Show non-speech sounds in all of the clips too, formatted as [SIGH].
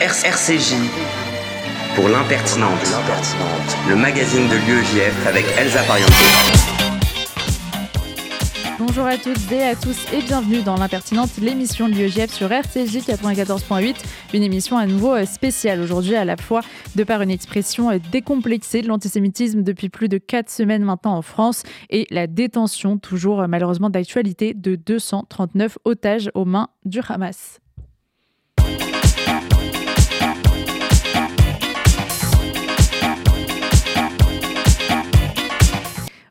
RCJ pour l'impertinente, le magazine de l'UEJF avec Elsa Pariente. Bonjour à toutes et à tous et bienvenue dans l'impertinente, l'émission de l'UEJF sur RCJ 94.8, une émission à nouveau euh, spéciale aujourd'hui à la fois de par une expression euh, décomplexée de l'antisémitisme depuis plus de 4 semaines maintenant en France et la détention toujours euh, malheureusement d'actualité de 239 otages aux mains du Hamas.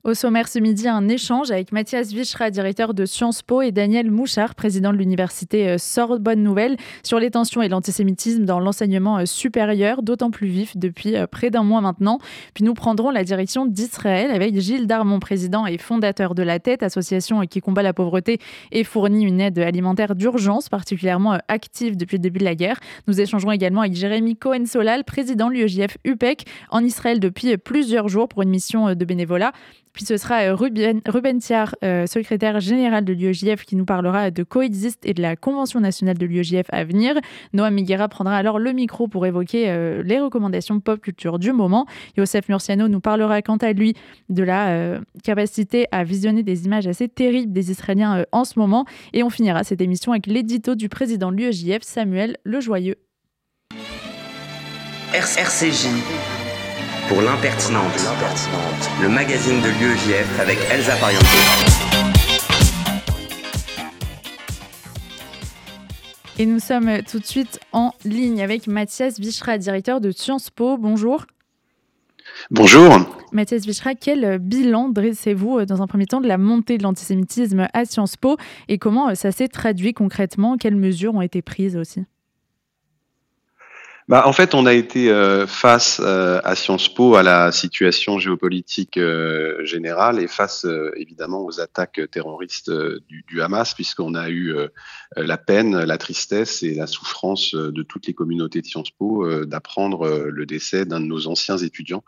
Au sommaire ce midi, un échange avec Mathias Vichra, directeur de Sciences Po, et Daniel Mouchard, président de l'université euh, Sorbonne Nouvelle, sur les tensions et l'antisémitisme dans l'enseignement euh, supérieur, d'autant plus vif depuis euh, près d'un mois maintenant. Puis nous prendrons la direction d'Israël avec Gilles Darmon, président et fondateur de La Tête, association qui combat la pauvreté et fournit une aide alimentaire d'urgence particulièrement active depuis le début de la guerre. Nous échangerons également avec Jérémy Cohen-Solal, président de l'UEJF UPEC, en Israël depuis plusieurs jours pour une mission de bénévolat. Puis ce sera euh, Ruben, Ruben euh, secrétaire général de l'UEJF, qui nous parlera de Coexist et de la Convention nationale de l'UEJF à venir. Noam Miguera prendra alors le micro pour évoquer euh, les recommandations pop culture du moment. Yosef Murciano nous parlera quant à lui de la capacité à visionner des images assez terribles des Israéliens en ce moment. Et on finira cette émission avec l'édito du président de l'UEJF, Samuel Lejoyeux. RCJ pour l'impertinente, le magazine de l'UEJF avec Elsa Pariente. Et nous sommes tout de suite en ligne avec Mathias Vichra, directeur de Sciences Po. Bonjour. Bonjour. Mathias Vichra, quel bilan dressez-vous euh, dans un premier temps de la montée de l'antisémitisme à Sciences Po et comment euh, ça s'est traduit concrètement? Quelles mesures ont été prises aussi? Bah, en fait, on a été euh, face euh, à Sciences Po à la situation géopolitique euh, générale et face évidemment aux attaques terroristes du, du, Hamas, puisqu'on a eu la peine, la tristesse et la souffrance de toutes les communautés de Sciences Po d'apprendre le décès d'un de nos anciens étudiants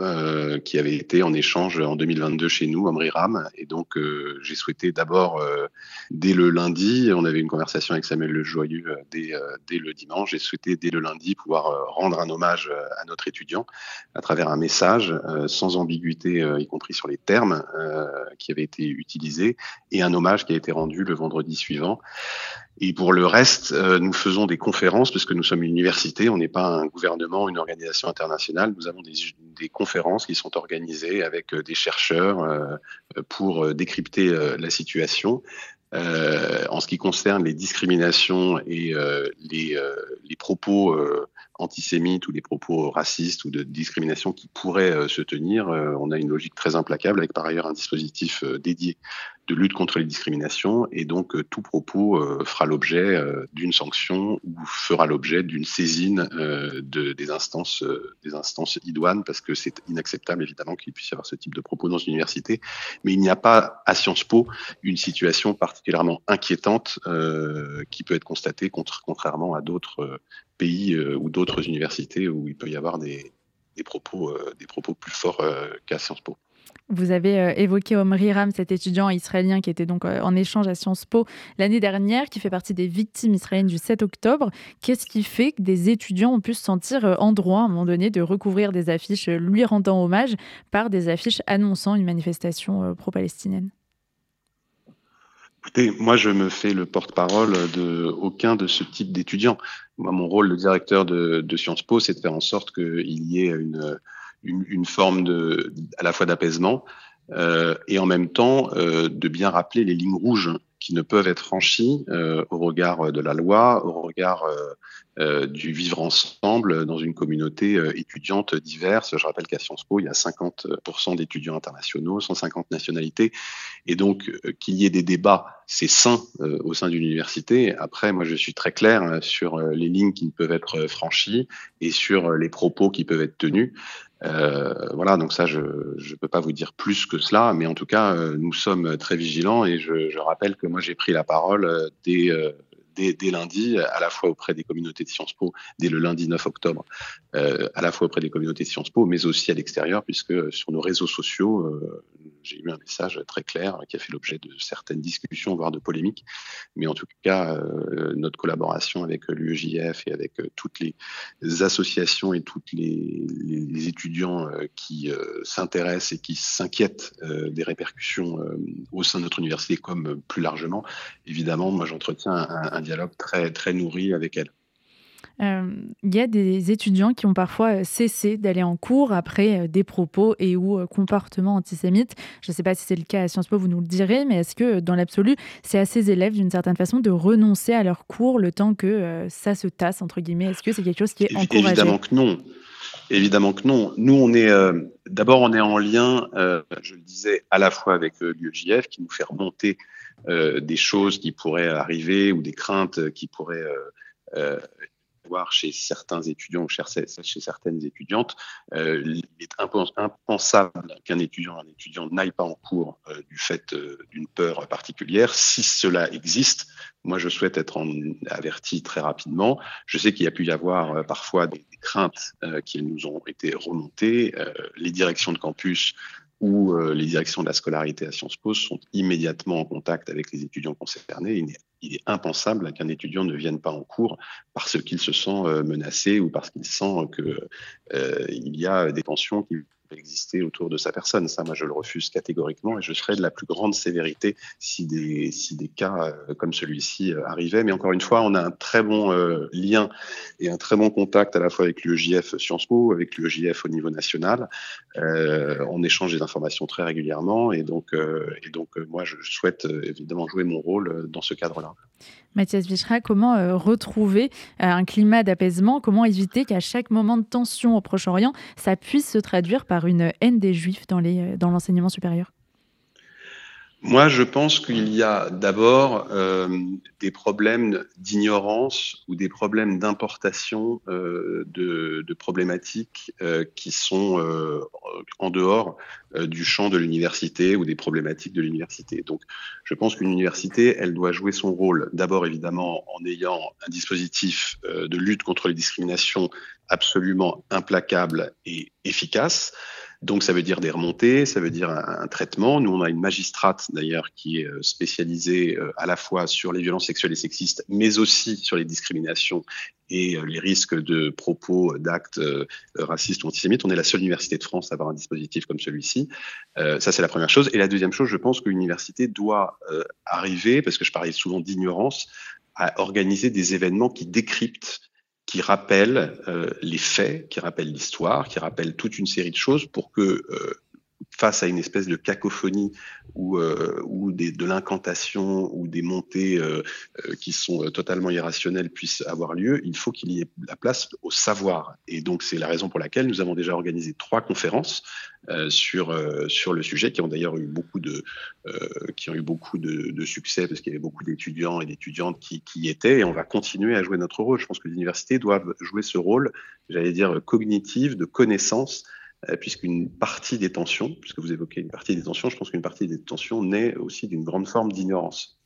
euh, qui avait été en échange en 2022 chez nous, Amri Ram. Et donc, euh, j'ai souhaité d'abord, euh, dès le lundi, on avait une conversation avec Samuel Le Joyeux dès, dès, le dimanche, j'ai souhaité dès le lundi pouvoir rendre un hommage à notre étudiant à travers un message sans ambiguïté, y compris sur les termes qui avaient été utilisés, et un hommage qui a été rendu le vendredi suivant. Et pour le reste, euh, nous faisons des conférences parce que nous sommes une université, on n'est pas un gouvernement, une organisation internationale. Nous avons des, conférences qui sont organisées avec euh, des chercheurs euh, pour décrypter la situation. en ce qui concerne les discriminations et les, propos antisémites ou les propos racistes ou de discrimination qui pourraient se tenir, on a une logique très implacable avec par ailleurs un dispositif dédié lutte contre les discriminations et donc euh, tout propos euh, fera l'objet euh, d'une sanction ou fera l'objet d'une saisine de, des instances des instances idoines parce que c'est inacceptable évidemment qu'il puisse y avoir ce type de propos dans une université mais il n'y a pas à Sciences Po une situation particulièrement inquiétante qui peut être constatée contrairement à d'autres pays ou d'autres universités où il peut y avoir des, des propos des propos plus forts qu'à Sciences Po. Vous avez euh, évoqué Omri Ram, cet étudiant israélien qui était donc euh, en échange à Sciences Po l'année dernière, qui fait partie des victimes israéliennes du 7 octobre. Qu'est-ce qui fait que des étudiants ont pu se sentir euh, en droit à un moment donné de recouvrir des affiches lui rendant hommage par des affiches annonçant une manifestation pro-palestinienne? Écoutez, moi, je me fais le porte-parole de aucun de ce type d'étudiants. mon rôle de directeur de, de Sciences Po, c'est de faire en sorte qu'il y ait une, une, une forme de, à la fois d'apaisement euh, et en même temps euh, de bien rappeler les lignes rouges qui ne peuvent être franchies euh, au regard de la loi, au regard euh, euh, du vivre ensemble dans une communauté étudiante diverse. Je rappelle qu'à Sciences Po, il y a 50% d'étudiants internationaux, 150 nationalités, et donc qu'il y ait des débats, c'est sain au sein d'une université. Après, moi, je suis très clair sur les lignes qui ne peuvent être franchies et sur les propos qui peuvent être tenus. Euh, voilà, donc ça, je ne peux pas vous dire plus que cela, mais en tout cas, euh, nous sommes très vigilants et je, je rappelle que moi, j'ai pris la parole euh, dès, dès, dès, lundi, à la fois auprès des communautés de Sciences Po, dès le lundi 9 octobre, à la fois auprès des communautés de Sciences Po, mais aussi à l'extérieur, puisque sur nos réseaux sociaux, j'ai eu un message très clair qui a fait l'objet de certaines discussions, voire de polémiques. Mais en tout cas, notre collaboration avec l'UEJF et avec toutes les associations et tous les, étudiants qui s'intéressent et qui s'inquiètent des répercussions au sein de notre université comme plus largement, évidemment, moi j'entretiens un, un dialogue très, très nourri avec elle. Euh, il y a des étudiants qui ont parfois euh, cessé d'aller en cours après euh, des propos et ou comportements antisémites. Je ne sais pas si c'est le cas à Sciences Po, vous nous le direz, mais est-ce que dans l'absolu, c'est à ces élèves d'une certaine façon de renoncer à leurs cours le temps que ça se tasse, entre guillemets? Est-ce que c'est quelque chose qui est encouragé? Évidemment que non. Évidemment que non. Nous, on est d'abord, on est en lien, je le disais, à la fois avec l'UEJF qui nous fait remonter des choses qui pourraient arriver ou des craintes qui pourraient voir chez certains étudiants ou chez, certaines étudiantes, euh, il est impensable qu'un étudiant un étudiant n'aille pas en cours euh, du fait euh, d'une peur particulière. Si cela existe, moi je souhaite être averti très rapidement. Je sais qu'il y a pu y avoir parfois des, craintes qui nous ont été remontées. les directions de campus où les directions de la scolarité à Sciences Po sont immédiatement en contact avec les étudiants concernés. Il est impensable qu'un étudiant ne vienne pas en cours parce qu'il se sent euh, menacé ou parce qu'il sent qu'il euh, y a des tensions qui exister autour de sa personne. Ça, moi, je le refuse catégoriquement et je serais de la plus grande sévérité si des, si des cas euh, comme celui-ci euh, arrivaient. Mais encore une fois, on a un très bon euh, lien et un très bon contact à la fois avec l'UEJF Sciences Po, avec l'UEJF au niveau national. on échange des informations très régulièrement et donc, et donc moi, je souhaite évidemment jouer mon rôle dans ce cadre-là. Mathias Vichra, comment euh, retrouver euh, un climat d'apaisement? Comment éviter qu'à chaque moment de tension au Proche-Orient, ça puisse se traduire par une haine des Juifs dans euh, l'enseignement supérieur? Moi, je pense qu'il y a d'abord euh, des problèmes d'ignorance ou des problèmes d'importation euh, de, de, problématiques euh, qui sont euh, en dehors euh, du champ de l'université ou des problématiques de l'université. Donc, je pense qu'une université, elle doit jouer son rôle d'abord évidemment en ayant un dispositif de lutte contre les discriminations absolument implacable et efficace. Donc ça veut dire des remontées, ça veut dire un, traitement. Nous, on a une magistrate d'ailleurs qui est euh, spécialisée euh, à la fois sur les violences sexuelles et sexistes, mais aussi sur les discriminations et euh, les risques de propos, d'actes racistes ou antisémites. On est la seule université de France à avoir un dispositif comme celui-ci. ça, c'est la première chose. Et la deuxième chose, je pense que l'université doit arriver, parce que je parlais souvent d'ignorance, à organiser des événements qui décryptent qui rappelle euh, les faits, qui rappelle l'histoire, qui rappelle toute une série de choses pour que euh, face à une espèce de cacophonie ou, euh, de l'incantation ou des montées euh, euh, qui sont totalement irrationnelles puissent avoir lieu, il faut qu'il y ait la place au savoir. Et donc c'est la raison pour laquelle nous avons déjà organisé trois conférences sur le sujet qui ont d'ailleurs eu beaucoup de succès parce qu'il y avait beaucoup d'étudiants et d'étudiantes qui, y étaient et on va continuer à jouer notre rôle. Je pense que les universités doivent jouer ce rôle, j'allais dire cognitif de connaissance puisqu'une partie des tensions, puisque vous évoquez une partie des tensions, je pense qu'une partie des tensions naît aussi d'une grande forme d'ignorance.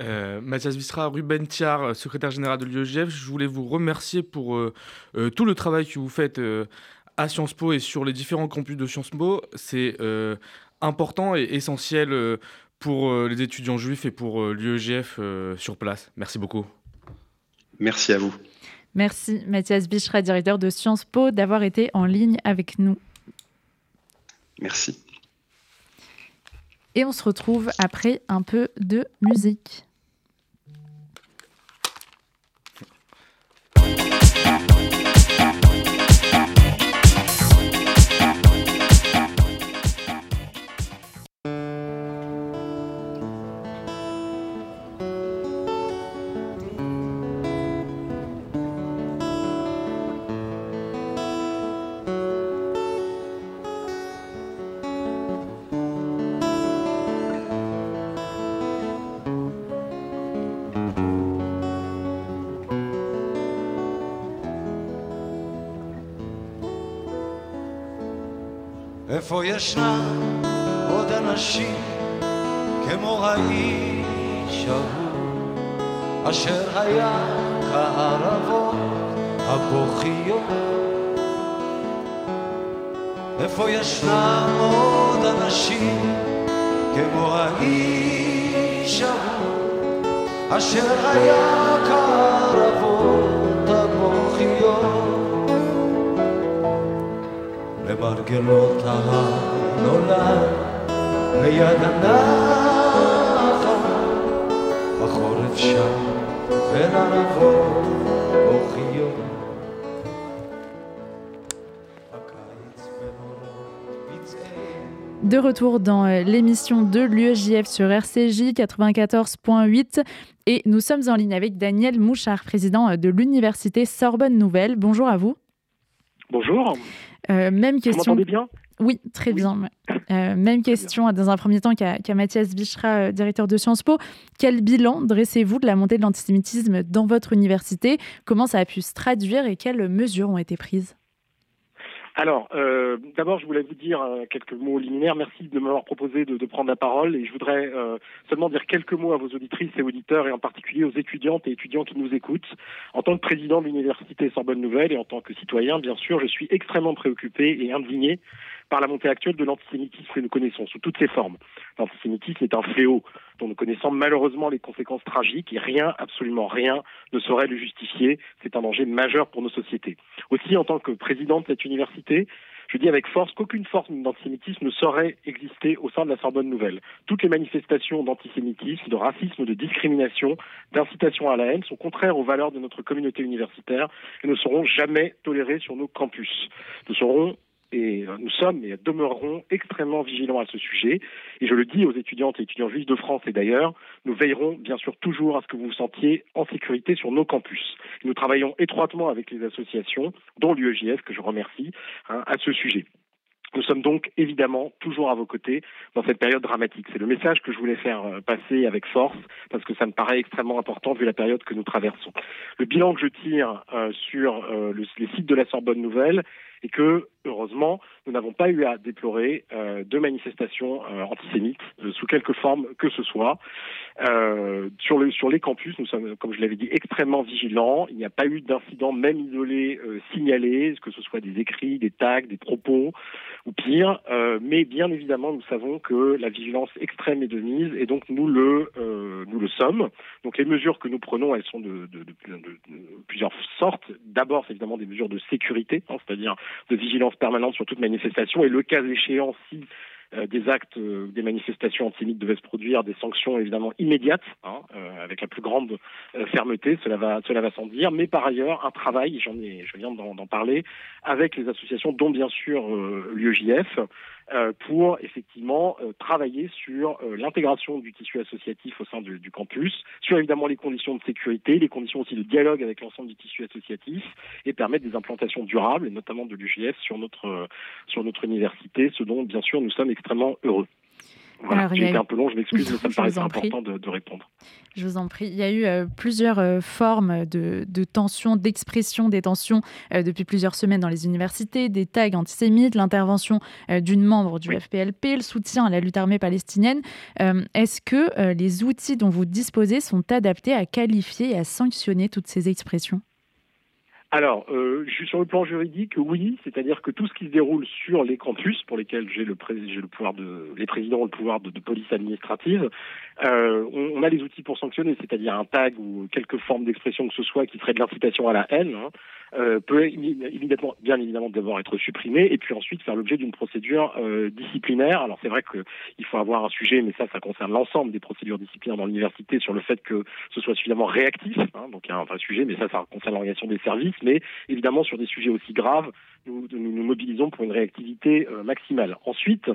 Euh, Mathias Vistra, Ruben Thiard, secrétaire général de l'UEGF, je voulais vous remercier pour euh, tout le travail que vous faites à Sciences Po et sur les différents campus de Sciences Po. C'est important et essentiel pour les étudiants juifs et pour l'UEGF sur place. Merci beaucoup. Merci à vous. Merci Mathias Bichra, directeur de Sciences Po, d'avoir été en ligne avec nous. Merci. Et on se retrouve après un peu de musique. איפה ישנם עוד אנשים כמו האיש ההוא אשר היה כערבות הבוכיות? איפה ישנם עוד אנשים כמו האיש ההוא אשר היה קרבות המוחיות למרגלות הנולד ליד הנחל בחורף שם בין ערבות מוחיות De retour dans euh, l'émission de l'UEJF sur RCJ 94.8 et nous sommes en ligne avec Daniel Mouchard, président euh, de l'Université Sorbonne Nouvelle. Bonjour à vous. Bonjour. Euh, même question. Vous m'entendez bien? Oui, très bien. [LAUGHS] même question dans un premier temps qu'à Mathias Bichra, directeur de Sciences Po. Quel bilan dressez-vous de la montée de l'antisémitisme dans votre université? Comment ça a pu se traduire et quelles mesures ont été prises? Alors, euh, d'abord, je voulais vous dire euh, quelques mots liminaires. Merci de m'avoir proposé de, prendre la parole et je voudrais euh, seulement dire quelques mots à vos auditrices et auditeurs et en particulier aux étudiantes et étudiants qui nous écoutent. En tant que président de l'Université Sorbonne Nouvelle et en tant que citoyen, bien sûr, je suis extrêmement préoccupé et indigné par la montée actuelle de l'antisémitisme que nous connaissons sous toutes ses formes. L'antisémitisme est un fléau dont nous connaissons malheureusement les conséquences tragiques et rien, absolument rien, ne saurait le justifier. C'est un danger majeur pour nos sociétés. Aussi, en tant que président de cette université, je dis avec force qu'aucune forme d'antisémitisme ne saurait exister au sein de la Sorbonne Nouvelle. Toutes les manifestations d'antisémitisme, de racisme, de discrimination, d'incitation à la haine sont contraires aux valeurs de notre communauté universitaire et ne seront jamais tolérées sur nos campus. Nous serons et euh, nous sommes et demeurerons extrêmement vigilants à ce sujet. Et je le dis aux étudiantes et étudiants juifs de France et d'ailleurs, nous veillerons bien sûr toujours à ce que vous vous sentiez en sécurité sur nos campus. Nous travaillons étroitement avec les associations, dont l'UEJF, que je remercie, hein, à ce sujet. Nous sommes donc évidemment toujours à vos côtés dans cette période dramatique. C'est le message que je voulais faire euh, passer avec force parce que ça me paraît extrêmement important vu la période que nous traversons. Le bilan que je tire euh, sur le, les sites de la Sorbonne Nouvelle et que, heureusement, nous n'avons pas eu à déplorer euh, de manifestations euh, antisémites euh, sous quelque forme que ce soit. Sur, le, sur les campus, nous sommes, comme je l'avais dit, extrêmement vigilants. Il n'y a pas eu d'incidents, même isolés, euh, signalés, que ce soit des écrits, des tags, des propos, ou pire. Mais bien évidemment, nous savons que la vigilance extrême est de mise, et donc nous le, sommes. Donc les mesures que nous prenons, elles sont de plusieurs sortes. D'abord, c'est évidemment des mesures de sécurité, hein, c'est-à-dire de vigilance permanente sur toute manifestation, et le cas échéant, si euh, des actes, euh, des manifestations antisémites devaient se produire, des sanctions évidemment immédiates, hein, euh, avec la plus grande fermeté, cela va, cela va sans dire, mais par ailleurs un travail, j'en ai, je viens d'en parler, avec les associations, dont bien sûr l'UEJF, euh, pour effectivement euh, travailler sur euh, l'intégration du tissu associatif au sein du, campus, sur évidemment les conditions de sécurité, les conditions aussi de dialogue avec l'ensemble du tissu associatif et permettre des implantations durables, notamment de l'UGF sur notre, sur notre université, ce dont bien sûr nous sommes extrêmement heureux. Voilà, j'ai été un peu long, je m'excuse, [LAUGHS] mais ça me paraît important de, de, répondre. Je vous en prie. Il y a eu euh, plusieurs euh, formes de, de tensions, d'expression des tensions euh, depuis plusieurs semaines dans les universités, des tags antisémites, l'intervention d'une membre du oui. FPLP, le soutien à la lutte armée palestinienne. Est-ce que les outils dont vous disposez sont adaptés à qualifier et à sanctionner toutes ces expressions? Alors, euh, sur le plan juridique, oui, c'est-à-dire que tout ce qui se déroule sur les campus, pour lesquels j'ai le, le pouvoir de, les présidents ont le pouvoir de, de police administrative, euh, on, on, a les outils pour sanctionner, c'est-à-dire un tag ou quelque forme d'expression que ce soit qui serait de l'incitation à la haine, hein, euh, peut immédiatement, bien évidemment, d'abord être supprimé et puis ensuite faire l'objet d'une procédure euh, disciplinaire. Alors c'est vrai qu'il faut avoir un sujet, mais ça, ça concerne l'ensemble des procédures disciplinaires dans l'université sur le fait que ce soit suffisamment réactif. Hein, donc il y a un vrai sujet, mais ça, ça concerne l'organisation des services. Mais évidemment, sur des sujets aussi graves, nous nous, mobilisons pour une réactivité euh, maximale. Ensuite,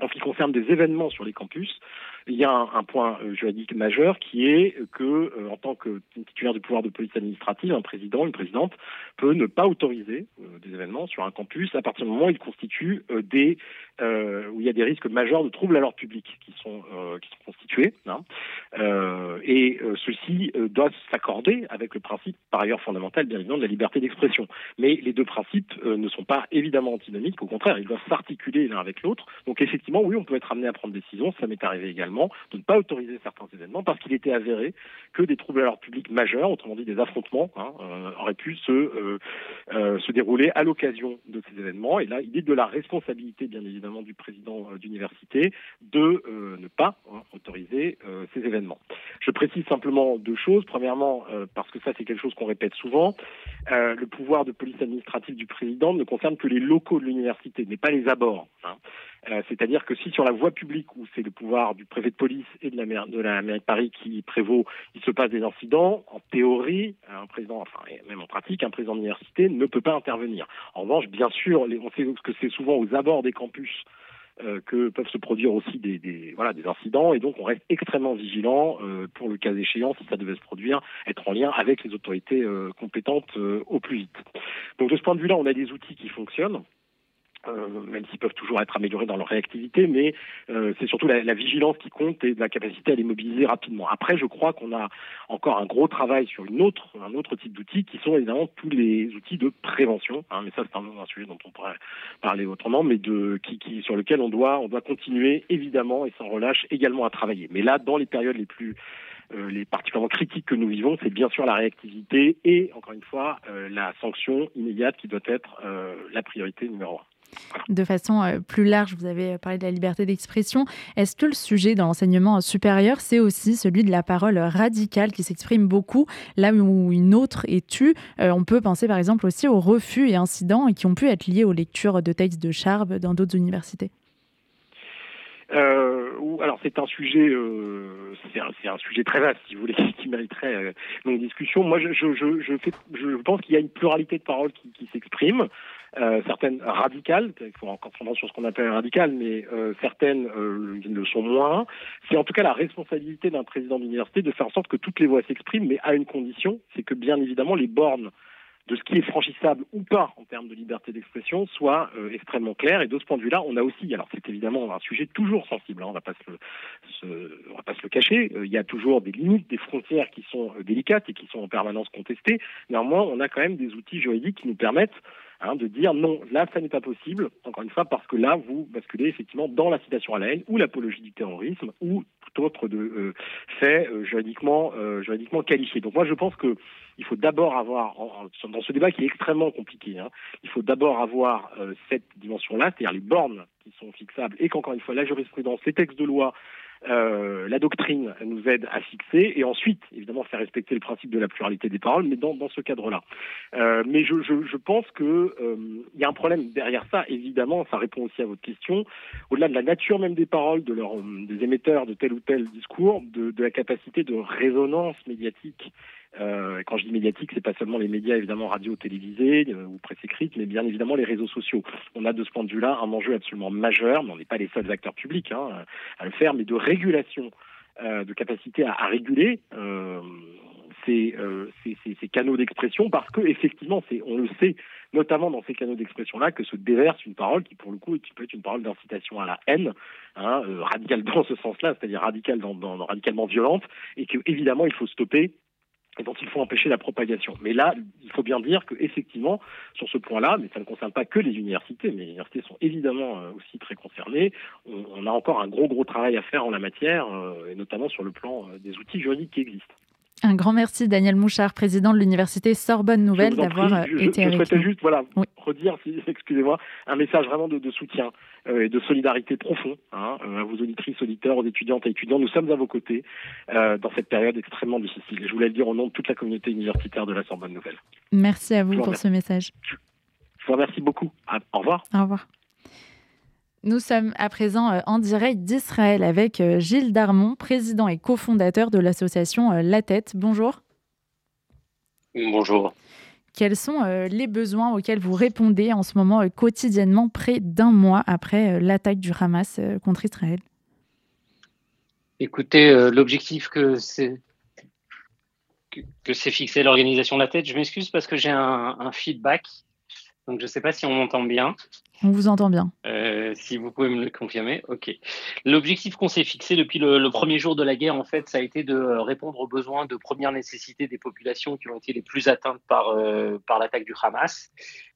en ce qui concerne des événements sur les campus, il y a un, point euh, juridique majeur qui est que, euh, en tant que titulaire du pouvoir de police administrative, un président, une présidente peut ne pas autoriser euh, des événements sur un campus à partir du moment où il constitue des où il y a des risques majeurs de troubles à l'ordre public qui sont qui sont constitués. Hein. et ceci doit s'accorder avec le principe, par ailleurs fondamental, bien évidemment, de la liberté d'expression. Mais les deux principes ne sont pas évidemment antinomiques. Au contraire, ils doivent s'articuler l'un avec l'autre. Donc effectivement, oui, on peut être amené à prendre des décisions. Ça m'est arrivé également de ne pas autoriser certains événements parce qu'il était avéré que des troubles à l'ordre public majeurs, autrement dit des affrontements, hein, auraient pu se, se dérouler à l'occasion de ces événements. Et là, il est de la responsabilité, bien évidemment, du président d'université de ne pas hein, autoriser ces événements. Je précise simplement deux choses. Premièrement, parce que ça c'est quelque chose qu'on répète souvent, le pouvoir de police administrative du président ne concerne que les locaux de l'université, mais pas les abords. Hein. Euh, c'est-à-dire que si sur la voie publique, où c'est le pouvoir du préfet de police et de la, maire, de la mairie de Paris qui prévaut, il se passe des incidents, en théorie, un président, enfin même en pratique, un président d'université ne peut pas intervenir. En revanche, bien sûr, on sait que c'est souvent aux abords des campus euh, que peuvent se produire aussi des, voilà, des incidents et donc on reste extrêmement vigilant euh, pour le cas échéant, si ça devait se produire, être en lien avec les autorités compétentes au plus vite. Donc de ce point de vue-là, on a des outils qui fonctionnent. Euh, même s'ils peuvent toujours être améliorés dans leur réactivité, mais euh, c'est surtout la, vigilance qui compte et la capacité à les mobiliser rapidement. Après, je crois qu'on a encore un gros travail sur une autre, un autre type d'outils qui sont évidemment tous les outils de prévention. Hein, mais ça, c'est un, un, sujet dont on pourrait parler autrement, mais de qui, qui sur lequel on doit, on doit continuer évidemment et sans relâche également à travailler. Mais là, dans les périodes les plus euh, les particulièrement critiques que nous vivons, c'est bien sûr la réactivité et, encore une fois, la sanction immédiate qui doit être la priorité numéro un. De façon euh, plus large, vous avez parlé de la liberté d'expression. Est-ce que le sujet dans l'enseignement supérieur, c'est aussi celui de la parole radicale qui s'exprime beaucoup, là où une autre est tue? Euh, On peut penser par exemple aussi aux refus et incidents qui ont pu être liés aux lectures de textes de Charb dans d'autres universités. Euh, alors c'est un sujet, c'est un, sujet très vaste, si vous voulez, [LAUGHS] qui mériterait une discussion. Moi, je, je, je, fais, je pense qu'il y a une pluralité de paroles qui, qui s'expriment. Euh, certaines radicales, il faut encore prendre sur ce qu'on appelle radical, mais euh, certaines euh, le sont moins. C'est en tout cas la responsabilité d'un président d'université de faire en sorte que toutes les voix s'expriment, mais à une condition, c'est que bien évidemment les bornes de ce qui est franchissable ou pas en termes de liberté d'expression soient extrêmement claires. Et de ce point de vue-là, on a aussi, alors c'est évidemment un sujet toujours sensible, hein, on on va pas se le cacher, il y a toujours des limites, des frontières qui sont délicates et qui sont en permanence contestées. Néanmoins, on a quand même des outils juridiques qui nous permettent Hein, de dire non, là, ça n'est pas possible, encore une fois, parce que là, vous basculez effectivement dans la citation à la haine ou l'apologie du terrorisme ou tout autre de euh, fait euh, juridiquement, euh, juridiquement qualifié. Donc moi, je pense que il faut d'abord avoir, dans ce débat qui est extrêmement compliqué, hein, il faut d'abord avoir cette dimension-là, c'est-à-dire les bornes qui sont fixables et qu'encore une fois, la jurisprudence, les textes de loi, euh, la doctrine nous aide à fixer et ensuite, évidemment, faire respecter le principe de la pluralité des paroles, mais dans, dans ce cadre-là. Euh, mais je, je, je, pense que euh, il y a un problème derrière ça. Évidemment, ça répond aussi à votre question. Au-delà de la nature même des paroles, de leur, des émetteurs de tel ou tel discours, de, de la capacité de résonance médiatique euh, quand je dis médiatique, c'est pas seulement les médias évidemment radio, télévisés euh, ou presse écrite, mais bien évidemment les réseaux sociaux. On a de ce point de vue-là un enjeu absolument majeur, mais on n'est pas les seuls acteurs publics hein, à le faire, mais de régulation, euh, de capacité à, à réguler. Euh, ces, euh, ces, ces, ces, canaux d'expression parce que effectivement, c'est, on le sait, notamment dans ces canaux d'expression-là, que se déverse une parole qui, pour le coup, peut être une parole d'incitation à la haine, hein, euh, radicale dans ce sens-là, c'est-à-dire radicale dans, dans, radicalement violente, et que évidemment il faut stopper et dont il faut empêcher la propagation. Mais là, il faut bien dire que effectivement, sur ce point-là, mais ça ne concerne pas que les universités, mais les universités sont évidemment euh, aussi très concernées. On, on, a encore un gros gros travail à faire en la matière, euh, et notamment sur le plan euh, des outils juridiques qui existent. Un grand merci Daniel Mouchard, président de l'université Sorbonne Nouvelle, d'avoir euh, été avec nous. Je souhaitais juste voilà, oui. redire, [LAUGHS] excusez-moi, un message vraiment de, de soutien euh, et de solidarité profond hein, euh, à vos auditrices, auditeurs, aux étudiantes et étudiants. Nous sommes à vos côtés euh, dans cette période extrêmement difficile. Et je voulais le dire au nom de toute la communauté universitaire de la Sorbonne Nouvelle. Merci à vous pour ce message. Je vous remercie beaucoup. À, au revoir. Au revoir. Nous sommes à présent euh, en direct d'Israël avec euh, Gilles Darmon, président et cofondateur de l'association euh, La Tête. Bonjour. Bonjour. Quels sont les besoins auxquels vous répondez en ce moment quotidiennement, près d'un mois après l'attaque du Hamas contre Israël? Écoutez, l'objectif que c'est que, c'est fixé l'organisation La Tête, je m'excuse parce que j'ai un, un feedback, donc je ne sais pas si on m'entend bien. On vous entend bien. Euh, si vous pouvez me le confirmer, ok. L'objectif qu'on s'est fixé depuis le, le, premier jour de la guerre, en fait, ça a été de répondre aux besoins de première nécessité des populations qui ont été les plus atteintes par, euh, par l'attaque du Hamas.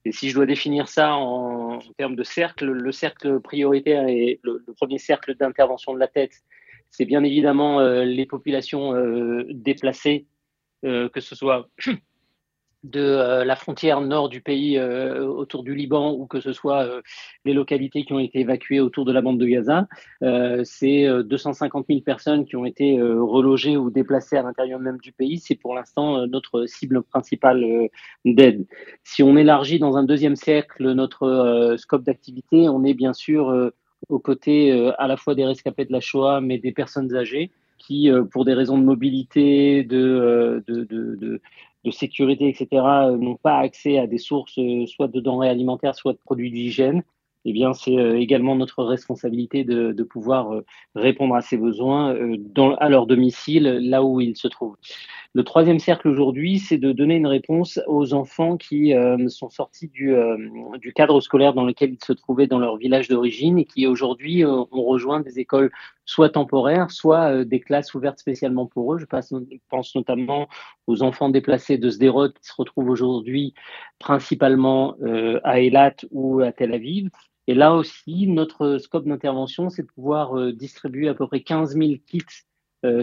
Et si je dois définir ça en, en termes de cercle, le cercle prioritaire et le, le premier cercle d'intervention de la tête, c'est bien évidemment les populations déplacées, que ce soit de euh, la frontière nord du pays euh, autour du Liban ou que ce soit euh, les localités qui ont été évacuées autour de la bande de Gaza. c'est 250 000 personnes qui ont été relogées ou déplacées à l'intérieur même du pays. C'est pour l'instant notre cible principale d'aide. Si on élargit dans un deuxième siècle notre scope d'activité, on est bien sûr aux côtés à la fois des rescapés de la Shoah, mais des personnes âgées qui, pour des raisons de mobilité, de, de sécurité, etc., euh, n'ont pas accès à des sources euh, soit de denrées alimentaires, soit de produits d'hygiène, eh bien, c'est euh, également notre responsabilité de, pouvoir répondre à ces besoins à leur domicile, là où ils se trouvent. Le troisième cercle aujourd'hui, c'est de donner une réponse aux enfants qui euh, sont sortis du, euh, du, cadre scolaire dans lequel ils se trouvaient dans leur village d'origine et qui aujourd'hui euh, ont rejoint des écoles soit temporaires, soit des classes ouvertes spécialement pour eux. Je pense, notamment aux enfants déplacés de Sderot qui se retrouvent aujourd'hui principalement à Eilat ou à Tel Aviv. Et là aussi, notre scope d'intervention, c'est de pouvoir distribuer à peu près 15 000 kits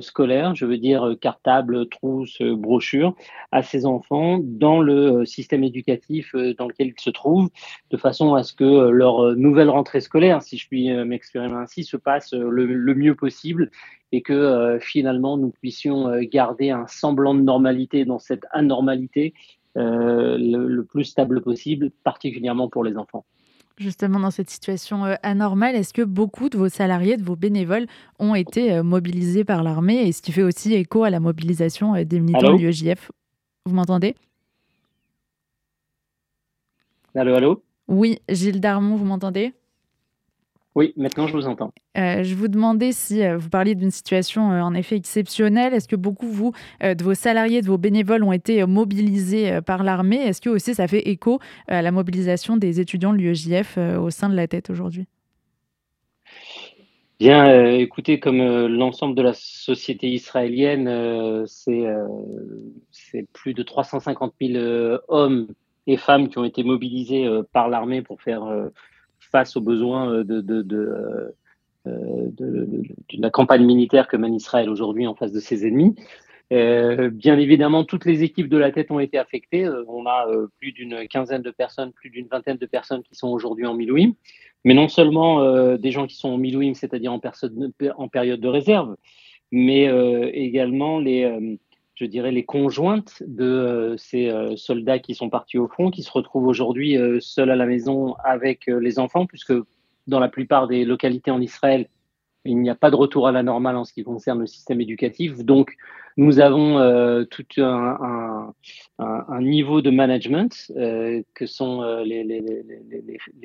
scolaire, je veux dire euh, cartable, trousse, euh, brochure, à ces enfants dans le système éducatif dans lequel ils se trouvent, de façon à ce que leur nouvelle rentrée scolaire, si je puis m'exprimer ainsi, se passe le, mieux possible et que finalement nous puissions garder un semblant de normalité dans cette anormalité le plus stable possible, particulièrement pour les enfants justement dans cette situation euh, anormale. Est-ce que beaucoup de vos salariés, de vos bénévoles ont été euh, mobilisés par l'armée? Et ce qui fait aussi écho à la mobilisation euh, des militants de l'UEJF Vous m'entendez? Allô, allô? Oui, Gilles Darmon, vous m'entendez? Oui, maintenant je vous entends. Euh, je vous demandais si euh, vous parliez d'une situation euh, en effet exceptionnelle. Est-ce que beaucoup, vous, de vos salariés, de vos bénévoles ont été mobilisés par l'armée? Est-ce que aussi ça fait écho à la mobilisation des étudiants de l'UEJF au sein de la tête aujourd'hui? Bien, écoutez, comme l'ensemble de la société israélienne, c'est plus de 350 000 hommes et femmes qui ont été mobilisés par l'armée pour faire face aux besoins euh, de, euh, euh, de, de, la campagne militaire que mène Israël aujourd'hui en face de ses ennemis. bien évidemment, toutes les équipes de la tête ont été affectées. on a plus d'une quinzaine de personnes, plus d'une vingtaine de personnes qui sont aujourd'hui en Milouim. Mais non seulement des gens qui sont en Milouim, c'est-à-dire en, en, période de réserve, mais également les, je dirais, les conjointes de euh, ces euh, soldats qui sont partis au front, qui se retrouvent aujourd'hui euh, seuls à la maison avec les enfants, puisque dans la plupart des localités en Israël, il n'y a pas de retour à la normale en ce qui concerne le système éducatif. Donc, nous avons tout un, niveau de management que sont les,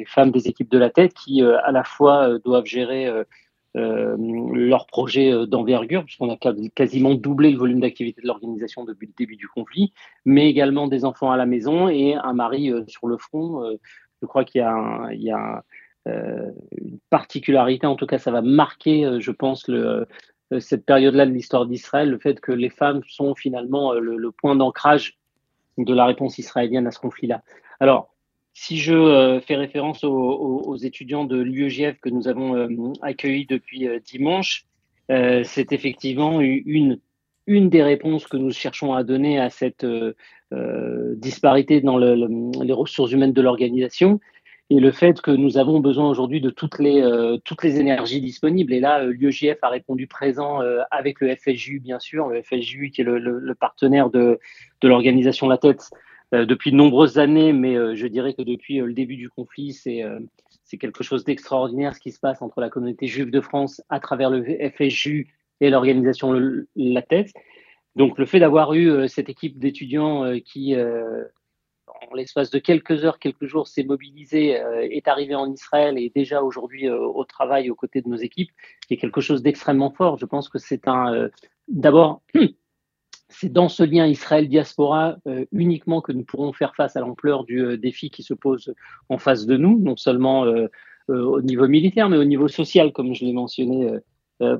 femmes des équipes de la tête qui, à la fois, doivent gérer leur projet euh, d'envergure, puisqu'on a quasiment doublé le volume d'activité de l'organisation depuis le début du conflit, mais également des enfants à la maison et un mari euh, sur le front. je crois qu'il y a, une particularité, en tout cas ça va marquer, je pense, cette période-là de l'histoire d'Israël, le fait que les femmes sont finalement le, le point d'ancrage de la réponse israélienne à ce conflit-là. Alors, si je euh, fais référence aux, étudiants de l'UEGF que nous avons euh, accueillis depuis euh, dimanche, c'est effectivement une, une des réponses que nous cherchons à donner à cette disparité dans les ressources humaines de l'organisation et le fait que nous avons besoin aujourd'hui de toutes les, toutes les énergies disponibles. Et là, l'UEGF a répondu présent avec le FSJU, bien sûr, le FSJU qui est le, partenaire de, de l'organisation La Tête euh, depuis de nombreuses années, mais euh, je dirais que depuis euh, le début du conflit, c'est quelque chose d'extraordinaire ce qui se passe entre la communauté juive de France à travers le FSJU et l'organisation La Tête. Donc le fait d'avoir eu cette équipe d'étudiants qui, en l'espace de quelques heures, quelques jours, s'est mobilisée, est arrivé en Israël et est déjà aujourd'hui au travail aux côtés de nos équipes, est quelque chose d'extrêmement fort. Je pense que c'est un, d'abord, [CLEARS THROAT] c'est dans ce lien Israël-diaspora euh, uniquement que nous pourrons faire face à l'ampleur du euh, défi qui se pose en face de nous, non seulement euh, au niveau militaire, mais au niveau social, comme je l'ai mentionné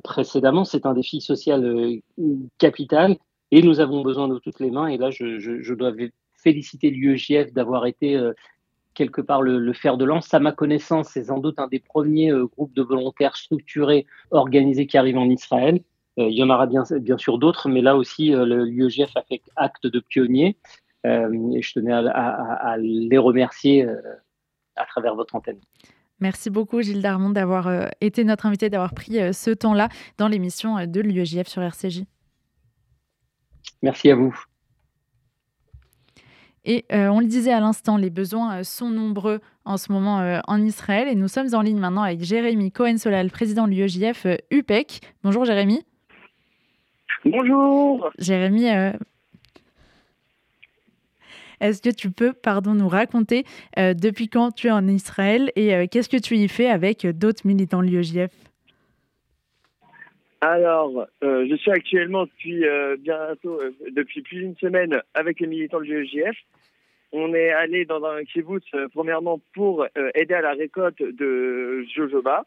précédemment. C'est un défi social capital et nous avons besoin de toutes les mains. Et là, je, je, je dois féliciter l'UEJF d'avoir été quelque part le, fer de lance. À ma connaissance, c'est sans doute un des premiers groupes de volontaires structurés, organisés qui arrivent en Israël. Il y en aura bien, bien sûr d'autres, mais là aussi, l'UEGF a fait acte de pionnier. et je tenais à les remercier à travers votre antenne. Merci beaucoup Gilles Darmon d'avoir euh, été notre invité, d'avoir pris euh, ce temps-là dans l'émission euh, de l'UEJF sur RCJ. Merci à vous. Et on le disait à l'instant, les besoins sont nombreux en ce moment en Israël et nous sommes en ligne maintenant avec Jérémy Cohen-Solal, président de l'UEJF UPEC. Bonjour Jérémy. Bonjour. Jérémy, est-ce que tu peux, pardon, nous raconter euh, depuis quand tu es en Israël et euh, qu'est-ce que tu y fais avec euh, d'autres militants de l'UEJF alors, je suis actuellement depuis bientôt, depuis plus d'une semaine avec les militants de l'UEJF. On est allé dans un kibbutz, premièrement pour aider à la récolte de jojoba,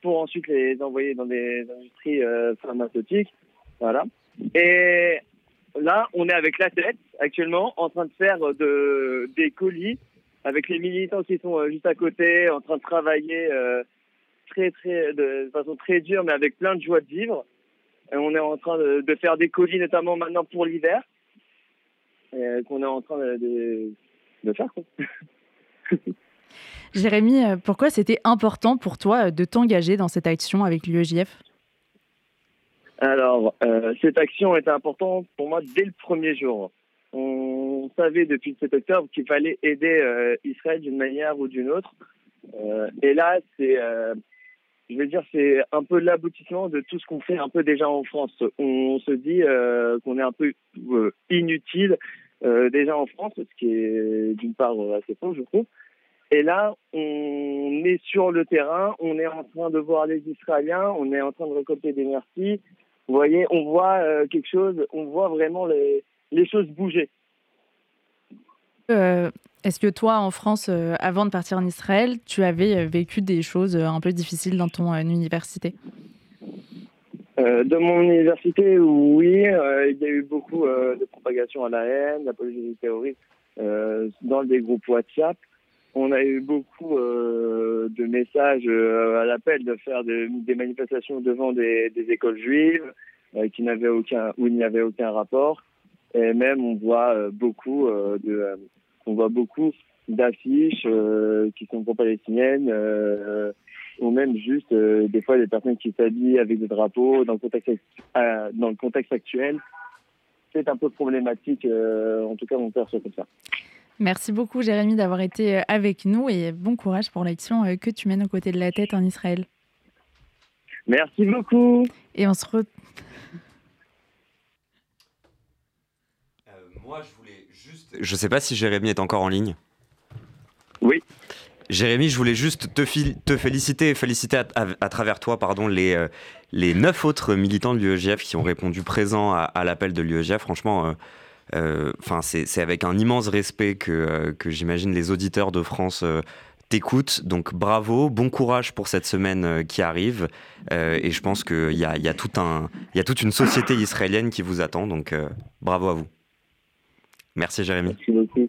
pour ensuite les envoyer dans des industries pharmaceutiques. Voilà. Et là, on est avec la tête actuellement en train de faire de, des colis avec les militants qui sont euh, juste à côté, en train de travailler euh, très, très, de, façon très dure, mais avec plein de joie de vivre. Et on est en train de, faire des colis, notamment maintenant pour l'hiver, qu'on est en train de, faire. [LAUGHS] Jérémy, euh, pourquoi c'était important pour toi de t'engager dans cette action avec l'UEJF alors, euh, cette action était importante pour moi dès le premier jour. On savait depuis le 7 octobre qu'il fallait aider euh, Israël d'une manière ou d'une autre. Euh, et là, c'est, je veux dire, c'est un peu l'aboutissement de tout ce qu'on fait un peu déjà en France. On se dit qu'on est un peu inutile déjà en France, ce qui est d'une part assez faux, je trouve. Et là, on est sur le terrain, on est en train de voir les Israéliens, on est en train de récolter des merci, vous voyez, on voit euh, quelque chose, on voit vraiment les, les choses bouger. Euh, est-ce que toi, en France, euh, avant de partir en Israël, tu avais vécu des choses un peu difficiles dans ton université? De mon université, oui. il y a eu beaucoup de propagation à la haine, de la politique terroriste dans des groupes WhatsApp on a eu beaucoup euh, de messages euh, à l'appel de faire des manifestations devant des, écoles juives euh, qui n'avaient aucun où il n'y avait aucun rapport. Et même on voit beaucoup on voit beaucoup d'affiches qui sont pro-palestiniennes ou même juste des fois des personnes qui s'habillent avec des drapeaux dans le contexte dans le contexte actuel. C'est un peu problématique en tout cas on perçoit comme ça Merci beaucoup Jérémy d'avoir été euh, avec nous et bon courage pour l'action euh, que tu mènes aux côtés de la tête en Israël. Merci beaucoup. Et on se retrouve. Euh, moi, je voulais juste. Je sais pas si Jérémy est encore en ligne. Oui. Jérémy, je voulais juste te, te féliciter et féliciter à, travers toi pardon, les, les neuf autres militants de l'UEGF qui ont répondu présent à, l'appel de l'UEGF. Franchement, euh, enfin, c'est avec un immense respect que, euh, j'imagine les auditeurs de France euh, t'écoutent. Donc bravo, bon courage pour cette semaine qui arrive. et je pense qu'il y a toute une société israélienne qui vous attend. Donc bravo à vous. Merci Jérémy. Merci beaucoup.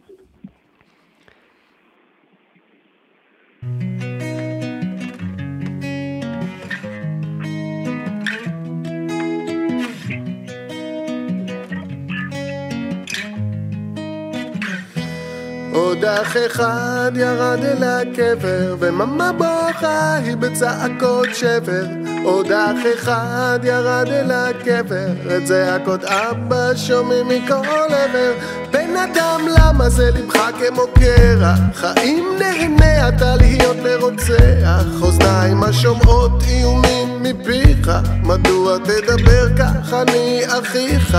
עוד אח אחד ירד אל הקבר, וממה בוכה היא בצעקות שבר. עוד אח אחד ירד אל הקבר, את זעקות אבא שומעים מכל עבר. בן אדם למה זה לבך כמו קרח? חיים נהנה אתה להיות לרוצח, אוזניים השומעות איומים מפיך, מדוע תדבר כך אני אחיך?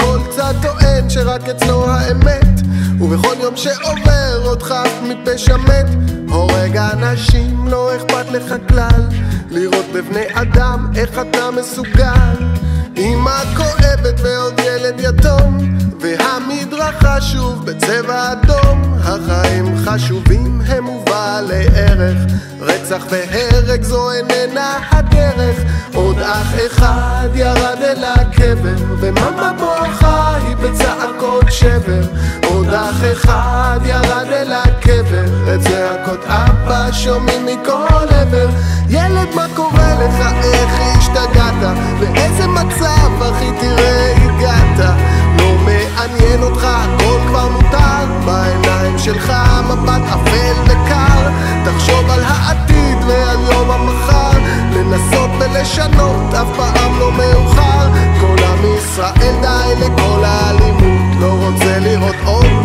כל צד טוען שרק אצלו האמת ובכל יום שעובר חף מפשע מת. הורג אנשים לא אכפת לך כלל. לראות בבני אדם איך אתה מסוגל אמא כואבת ועוד ילד יתום והמדרכה שוב בצבע אדום. החיים חשובים הם ובעלי ערך. רצח והרג זו איננה הדרך. עוד אח אחד ירד אל הקבר וממה בוכה היא בצעקות שבר. עוד אח אחד ירד אל הקבר את זעקות אבא שומעים מכל עבר. ילד, מה קורה לך? איך השתגעת? באיזה מצב, אחי, תראה, הגעת? לא מעניין אותך, הכל כבר מותר. בעיניים שלך מבט אפל וקר. תחשוב על העתיד ועל יום המחר. לנסות ולשנות, אף פעם לא מאוחר. כל עם ישראל די לכל האלימות. לא רוצה לראות עוד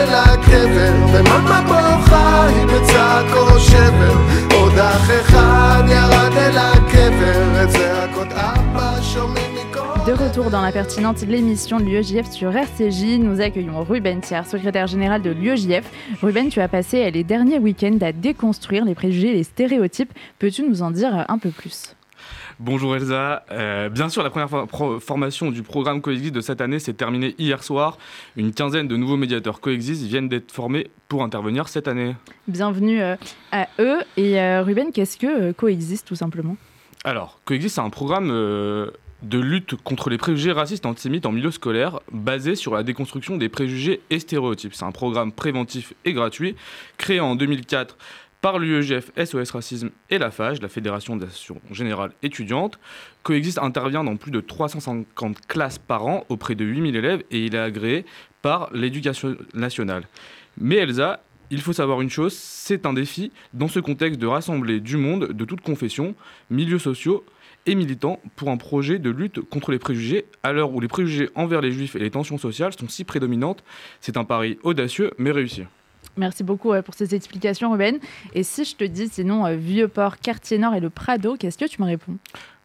אל הקבר, ומאמה בוכה היא בצעקו שבר. עוד אח אחד ירד אל הקבר, את זעקות אבא שומעים מכל... De retour dans la pertinente l'émission de l'UEJF sur RCJ, nous accueillons Ruben Thiers, secrétaire général de l'UEJF. Ruben, tu as passé les derniers week-ends à déconstruire les préjugés et les stéréotypes. Peux-tu nous en dire un peu plus Bonjour Elsa. Euh, bien sûr, la première for- formation du programme Coexist de cette année s'est terminée hier soir. Une quinzaine de nouveaux médiateurs Coexist viennent d'être formés pour intervenir cette année. Bienvenue euh, à eux. Et euh, Ruben, qu'est-ce que coexiste tout simplement? Alors, Coexist, c'est un programme de lutte contre les préjugés racistes et antisémites en milieu scolaire, basé sur la déconstruction des préjugés et stéréotypes. C'est un programme préventif et gratuit, créé en 2004 par l'UEGF, SOS Racisme et la FAGE, la Fédération d'Action Générale Étudiante. Coexist intervient dans plus de 350 classes par an auprès de 8000 élèves et il est agréé par l'éducation nationale. Mais Elsa, il faut savoir une chose, c'est un défi dans ce contexte de rassembler du monde de toutes confessions, milieux sociaux et militants pour un projet de lutte contre les préjugés à l'heure où les préjugés envers les juifs et les tensions sociales sont si prédominantes. C'est un pari audacieux mais réussi. Merci beaucoup euh, pour ces explications, Ruben. Et si je te dis sinon euh, Vieux-Port, Quartier-Nord et le Prado, qu'est-ce que tu me réponds?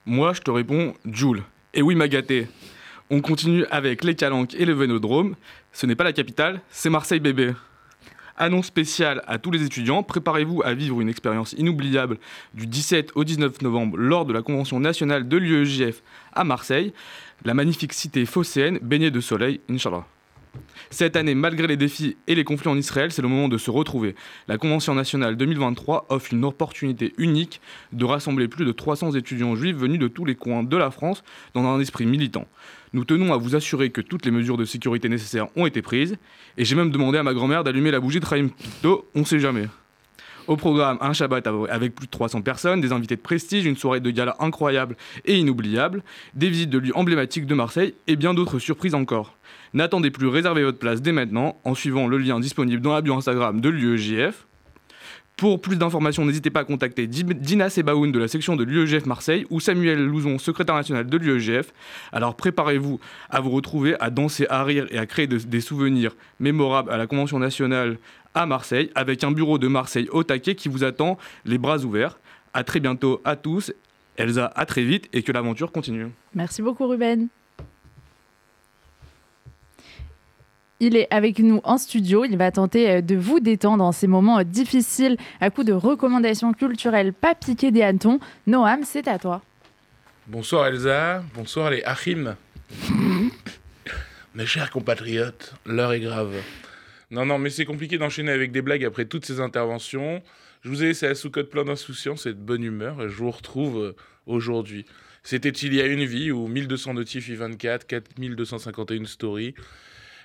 Moi, je te réponds Joule. Et oui, ma gâtée. On continue avec les Calanques et le Vélodrome. Ce n'est pas la capitale, c'est Marseille bébé. Annonce spéciale à tous les étudiants, préparez-vous à vivre une expérience inoubliable du 17 au 19 novembre lors de la convention nationale de l'UEJF à Marseille, la magnifique cité phocéenne baignée de soleil, Inch'Allah. Cette année, malgré les défis et les conflits en Israël, c'est le moment de se retrouver. La Convention nationale 2023 offre une opportunité unique de rassembler plus de 300 étudiants juifs venus de tous les coins de la France dans un esprit militant. Nous tenons à vous assurer que toutes les mesures de sécurité nécessaires ont été prises, et j'ai même demandé à ma grand-mère d'allumer la bougie de Chaim Picto, on sait jamais. Au programme, un Shabbat avec plus de 300 personnes, des invités de prestige, une soirée de gala incroyable et inoubliable, des visites de lieux emblématiques de Marseille et bien d'autres surprises encore. N'attendez plus, réservez votre place dès maintenant en suivant le lien disponible dans la bio Instagram de l'UEJF. Pour plus d'informations, n'hésitez pas à contacter Di- Dina Sebaoun de la section de l'UEGF Marseille ou Samuel Louzon, secrétaire national de l'UEGF. Alors préparez-vous à vous retrouver, à danser, à rire et à créer de- des souvenirs mémorables à la Convention nationale à Marseille, avec un bureau de Marseille au taquet qui vous attend les bras ouverts. À très bientôt à tous. Elsa, à très vite et que l'aventure continue. Merci beaucoup, Ruben. Il est avec nous en studio. Il va tenter euh, de vous détendre dans ces moments euh, difficiles à coup de recommandations culturelles pas piquées des hannetons. Noam, c'est à toi. Bonsoir Elsa, bonsoir les Achim. [LAUGHS] Mes chers compatriotes, l'heure est grave. Non, non, mais c'est compliqué d'enchaîner avec des blagues après toutes ces interventions. Je vous ai laissé à sous-code plein d'insouciance et de bonne humeur et je vous retrouve euh, aujourd'hui. C'était il y a une vie où 1200 notifs I24, 4251 stories,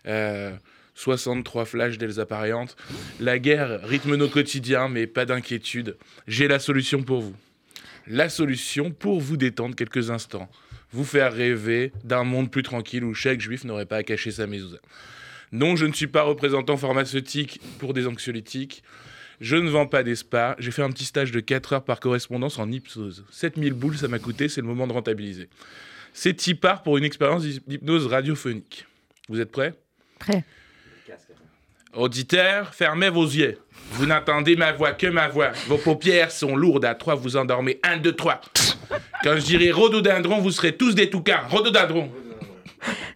euh, 63 flashs d'Elsa Pariante. La guerre rythme nos quotidiens, mais pas d'inquiétude. J'ai la solution pour vous la solution pour vous détendre quelques instants, vous faire rêver d'un monde plus tranquille où chaque juif n'aurait pas à cacher sa mezouza. Non, je ne suis pas représentant pharmaceutique pour des anxiolytiques. Je ne vends pas des spas. J'ai fait un petit stage de 4 heures par correspondance en hypnose. 7000 boules, ça m'a coûté, c'est le moment de rentabiliser. C'est Tipar pour une expérience d'hypnose radiophonique. Vous êtes prêts? Prêt. Auditeurs, fermez vos yeux. Vous n'entendez ma voix que ma voix. Vos paupières sont lourdes. À trois, vous endormez. Un, deux, trois. Quand je dirai rhododendron, vous serez tous des toucans. Rhododendron.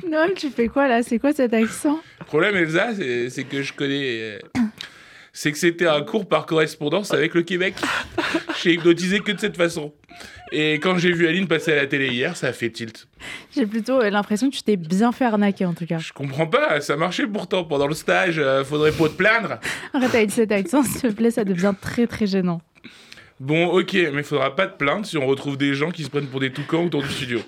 Noam, tu fais quoi là? C'est quoi cet accent? Le problème, Elsa, c'est c'est que je connais. euh, c'est que c'était un cours par correspondance avec le Québec. [LAUGHS] J'ai hypnotisé que de cette façon. Et quand j'ai vu Aline passer à la télé hier, ça a fait tilt. J'ai plutôt euh, l'impression que tu t'es bien fait arnaquer en tout cas. Je comprends pas, ça marchait pourtant pendant le stage, euh, faudrait pas te plaindre. Arrête avec cet accent, s'il te plaît, ça devient très très gênant. Bon, ok, mais faudra pas te plaindre si on retrouve des gens qui se prennent pour des toucans autour du studio.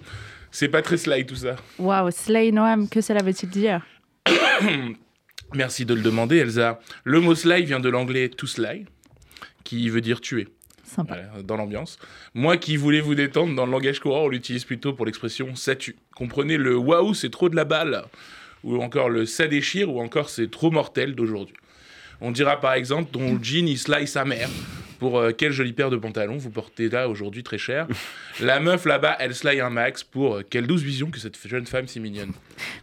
C'est pas très slide tout ça. Waouh, Slay Noam, que cela veut-il dire? [COUGHS] Merci de le demander, Elsa. Le mot slide vient de l'anglais to sly, qui veut dire tuer. Sympa. Voilà, dans l'ambiance. Moi qui voulais vous détendre, dans le langage courant, on l'utilise plutôt pour l'expression ça tue. Comprenez le waouh, c'est trop de la balle, ou encore le ça déchire, ou encore c'est trop mortel d'aujourd'hui. On dira par exemple ton jean il slice sa mère. Pour euh, quelle jolie paire de pantalons vous portez là aujourd'hui très cher. [LAUGHS] La meuf là-bas, elle slide un max pour euh, quelle douce vision que cette jeune femme si mignonne.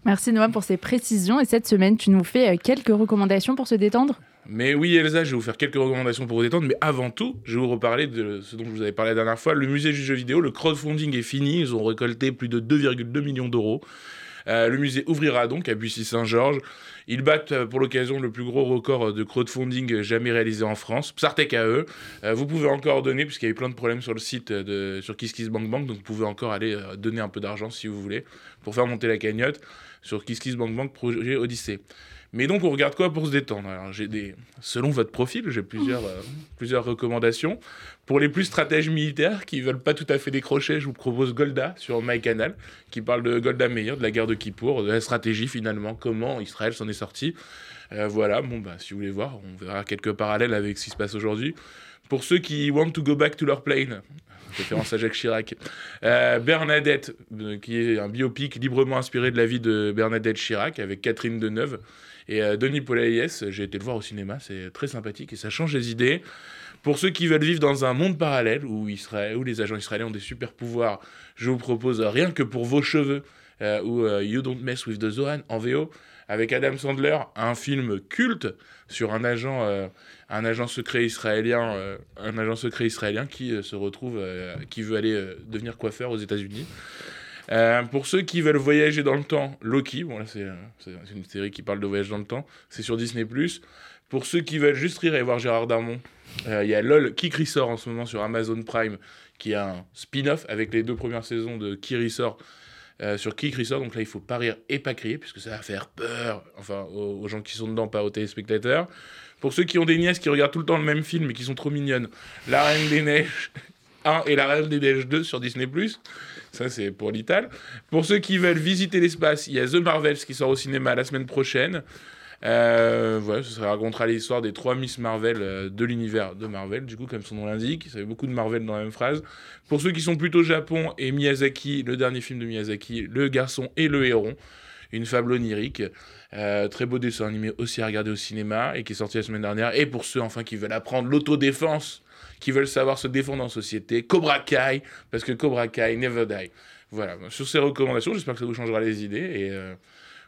Merci Noam pour ces précisions. Et cette semaine, tu nous fais euh, quelques recommandations pour se détendre? Mais oui, Elsa, je vais vous faire quelques recommandations pour vous détendre. Mais avant tout, je vais vous reparler de ce dont je vous avais parlé la dernière fois. Le musée du jeu vidéo, le crowdfunding est fini. Ils ont récolté plus de 2,2 millions d'euros. Euh, le musée ouvrira donc à Bussy-Saint-Georges. Ils battent euh, pour l'occasion le plus gros record euh, de crowdfunding jamais réalisé en France. Psartec à eux. Vous pouvez encore donner, puisqu'il y a eu plein de problèmes sur le site de, sur KissKissBankBank, donc vous pouvez encore aller donner un peu d'argent si vous voulez pour faire monter la cagnotte sur KissKissBankBank projet Odyssée. Mais donc on regarde quoi pour se détendre? J'ai des, selon votre profil, j'ai plusieurs, plusieurs recommandations. Pour les plus stratèges militaires qui veulent pas tout à fait décrocher, je vous propose Golda sur MyCanal, qui parle de Golda Meir, de la guerre de Kippour, de la stratégie finalement, comment Israël s'en est sorti. Euh, voilà, bon bah si vous voulez voir, on verra quelques parallèles avec ce qui se passe aujourd'hui. Pour ceux qui want to go back to their plane, [LAUGHS] référence à Jacques Chirac, euh, Bernadette, euh, qui est un biopic librement inspiré de la vie de Bernadette Chirac avec Catherine Deneuve et Denis Polaïès. J'ai été le voir au cinéma, c'est très sympathique et ça change les idées. Pour ceux qui veulent vivre dans un monde parallèle où, Israël, où les agents israéliens ont des super pouvoirs, je vous propose rien que pour vos cheveux euh, ou euh, You Don't Mess with the Zohan en VO avec Adam Sandler, un film culte sur un agent, euh, un agent secret israélien, euh, un agent secret israélien qui se retrouve, qui veut aller devenir coiffeur aux États-Unis. Pour ceux qui veulent voyager dans le temps, Loki, bon là c'est une série qui parle de voyage dans le temps, c'est sur Disney+. Pour ceux qui veulent juste rire et voir Gérard Darmon, il y a LOL qui ressort en ce moment sur Amazon Prime, qui a un spin-off avec les deux premières saisons de qui ressort euh, sur Kick Ressort. Donc là, il faut pas rire et pas crier, puisque ça va faire peur enfin, aux, aux gens qui sont dedans, pas aux téléspectateurs. Pour ceux qui ont des nièces qui regardent tout le temps le même film et qui sont trop mignonnes, La Reine des Neiges [LAUGHS] 1 et La Reine des Neiges 2 sur Disney+. Ça, c'est pour l'Ital. Pour ceux qui veulent visiter l'espace, il y a The Marvels qui sort au cinéma la semaine prochaine. Euh, voilà, ce sera racontera l'histoire des trois Miss Marvel euh, de l'univers de Marvel, du coup, comme son nom l'indique. Ça fait beaucoup de Marvel dans la même phrase. Pour ceux qui sont plutôt Japon et Miyazaki, le dernier film de Miyazaki, Le garçon et le héron, une fable onirique. Euh, très beau dessin animé aussi à regarder au cinéma et qui est sorti la semaine dernière. Et pour ceux enfin qui veulent apprendre l'autodéfense, qui veulent savoir se défendre en société, Cobra Kai, parce que Cobra Kai never die. Voilà, sur ces recommandations, j'espère que ça vous changera les idées. Et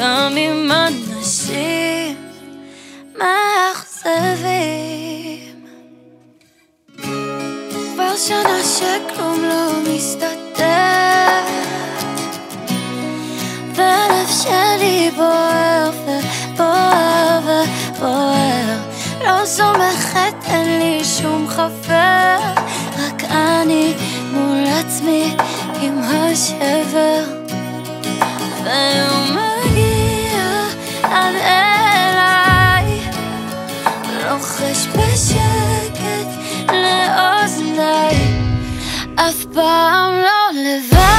גם אם אנשים מאכזבים. כבר שנה שכלום לא מסתדר והלב שלי בוער ובוער ובוער לא סומכת, אין לי שום חבר רק אני מול עצמי עם השבר והוא siebie, ile oznaj, a w pam lolewam.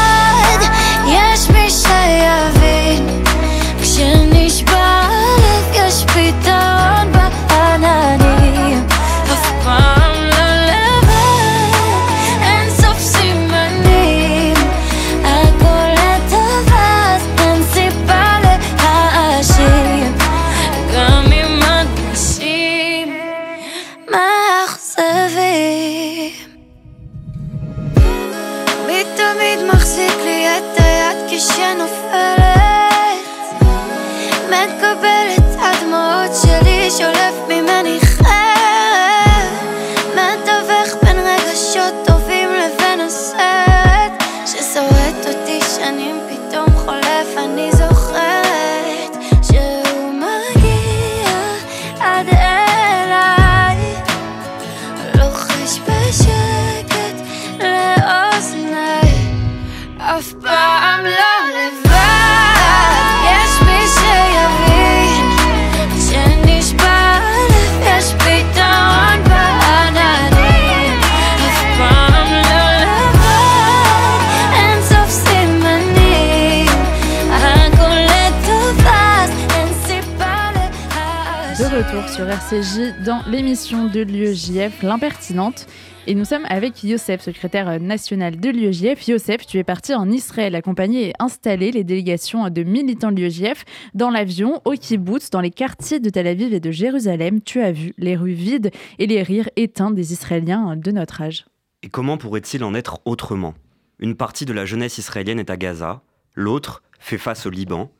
Et nous sommes avec Youssef, secrétaire national de l'UEJF. Youssef, tu es parti en Israël accompagner et installer les délégations de militants de l'UEJF dans l'avion, au kibbutz, dans les quartiers de Tel Aviv et de Jérusalem. Tu as vu les rues vides et les rires éteints des Israéliens de notre âge. Et comment pourrait-il en être autrement? Une partie de la jeunesse israélienne est à Gaza, l'autre fait face au Liban,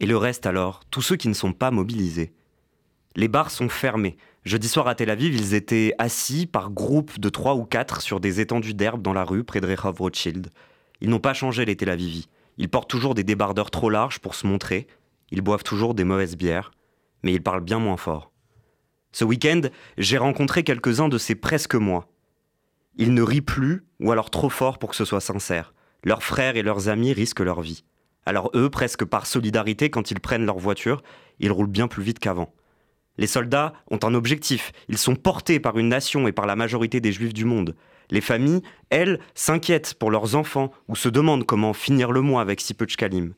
et le reste alors, tous ceux qui ne sont pas mobilisés. Les bars sont fermés. Jeudi soir à Tel Aviv, ils étaient assis par groupes de trois ou quatre sur des étendues d'herbe dans la rue près de Rehov Rothschild. Ils n'ont pas changé les Tel Avivis. Ils portent toujours des débardeurs trop larges pour se montrer. Ils boivent toujours des mauvaises bières. Mais ils parlent bien moins fort. Ce week-end, j'ai rencontré quelques-uns de ces presque moi. Ils ne rient plus, ou alors trop fort pour que ce soit sincère. Leurs frères et leurs amis risquent leur vie. Alors eux, presque par solidarité, quand ils prennent leur voiture, ils roulent bien plus vite qu'avant. Les soldats ont un objectif, ils sont portés par une nation et par la majorité des juifs du monde. Les familles, elles, s'inquiètent pour leurs enfants ou se demandent comment finir le mois avec si peu de shkalim.